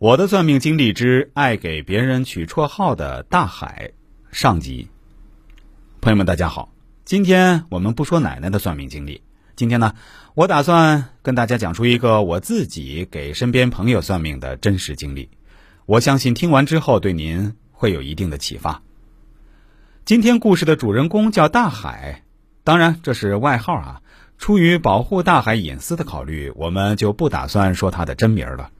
我的算命经历之爱给别人取绰号的大海上集。朋友们，大家好，今天我们不说奶奶的算命经历，今天呢，我打算跟大家讲述一个我自己给身边朋友算命的真实经历。我相信听完之后对您会有一定的启发。今天故事的主人公叫大海，当然这是外号啊。出于保护大海隐私的考虑，我们就不打算说他的真名了。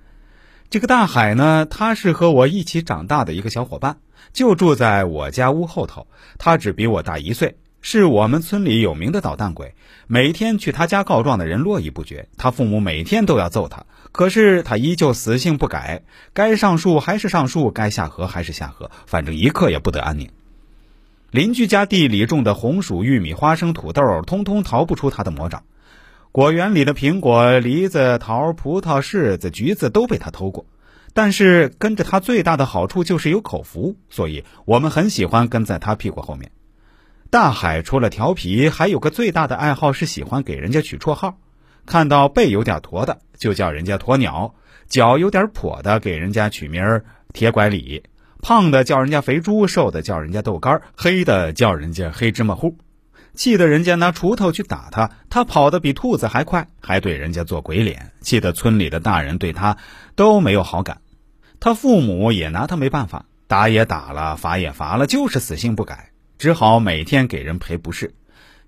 这个大海呢，他是和我一起长大的一个小伙伴，就住在我家屋后头。他只比我大一岁，是我们村里有名的捣蛋鬼。每天去他家告状的人络绎不绝，他父母每天都要揍他，可是他依旧死性不改，该上树还是上树，该下河还是下河，反正一刻也不得安宁。邻居家地里种的红薯、玉米、花生、土豆，通通逃不出他的魔掌。果园里的苹果、梨子、桃、葡萄、柿子、橘子都被他偷过。但是跟着他最大的好处就是有口福，所以我们很喜欢跟在他屁股后面。大海除了调皮，还有个最大的爱好是喜欢给人家取绰号。看到背有点驼的，就叫人家鸵鸟；脚有点跛的，给人家取名铁拐李。胖的叫人家肥猪，瘦的叫人家豆干，黑的叫人家黑芝麻糊，气得人家拿锄头去打他，他跑得比兔子还快，还对人家做鬼脸，气得村里的大人对他都没有好感，他父母也拿他没办法，打也打了，罚也罚了，就是死性不改，只好每天给人赔不是。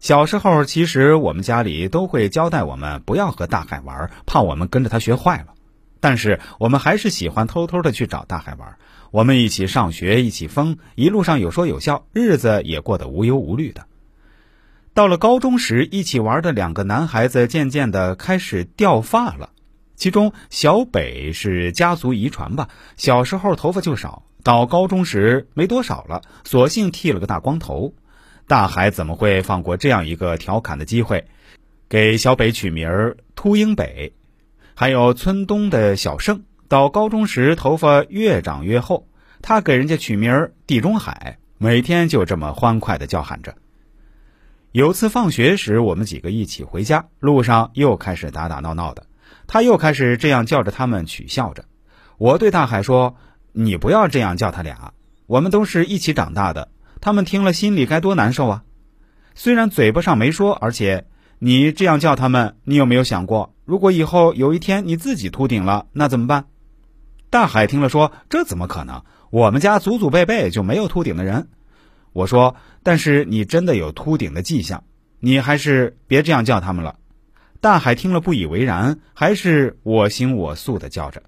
小时候，其实我们家里都会交代我们不要和大海玩，怕我们跟着他学坏了。但是我们还是喜欢偷偷的去找大海玩。我们一起上学，一起疯，一路上有说有笑，日子也过得无忧无虑的。到了高中时，一起玩的两个男孩子渐渐的开始掉发了。其中小北是家族遗传吧，小时候头发就少，到高中时没多少了，索性剃了个大光头。大海怎么会放过这样一个调侃的机会，给小北取名儿秃鹰北？还有村东的小盛，到高中时头发越长越厚，他给人家取名儿地中海，每天就这么欢快的叫喊着。有次放学时，我们几个一起回家，路上又开始打打闹闹的，他又开始这样叫着他们，取笑着。我对大海说：“你不要这样叫他俩，我们都是一起长大的，他们听了心里该多难受啊！虽然嘴巴上没说，而且你这样叫他们，你有没有想过？”如果以后有一天你自己秃顶了，那怎么办？大海听了说：“这怎么可能？我们家祖祖辈辈就没有秃顶的人。”我说：“但是你真的有秃顶的迹象，你还是别这样叫他们了。”大海听了不以为然，还是我行我素的叫着。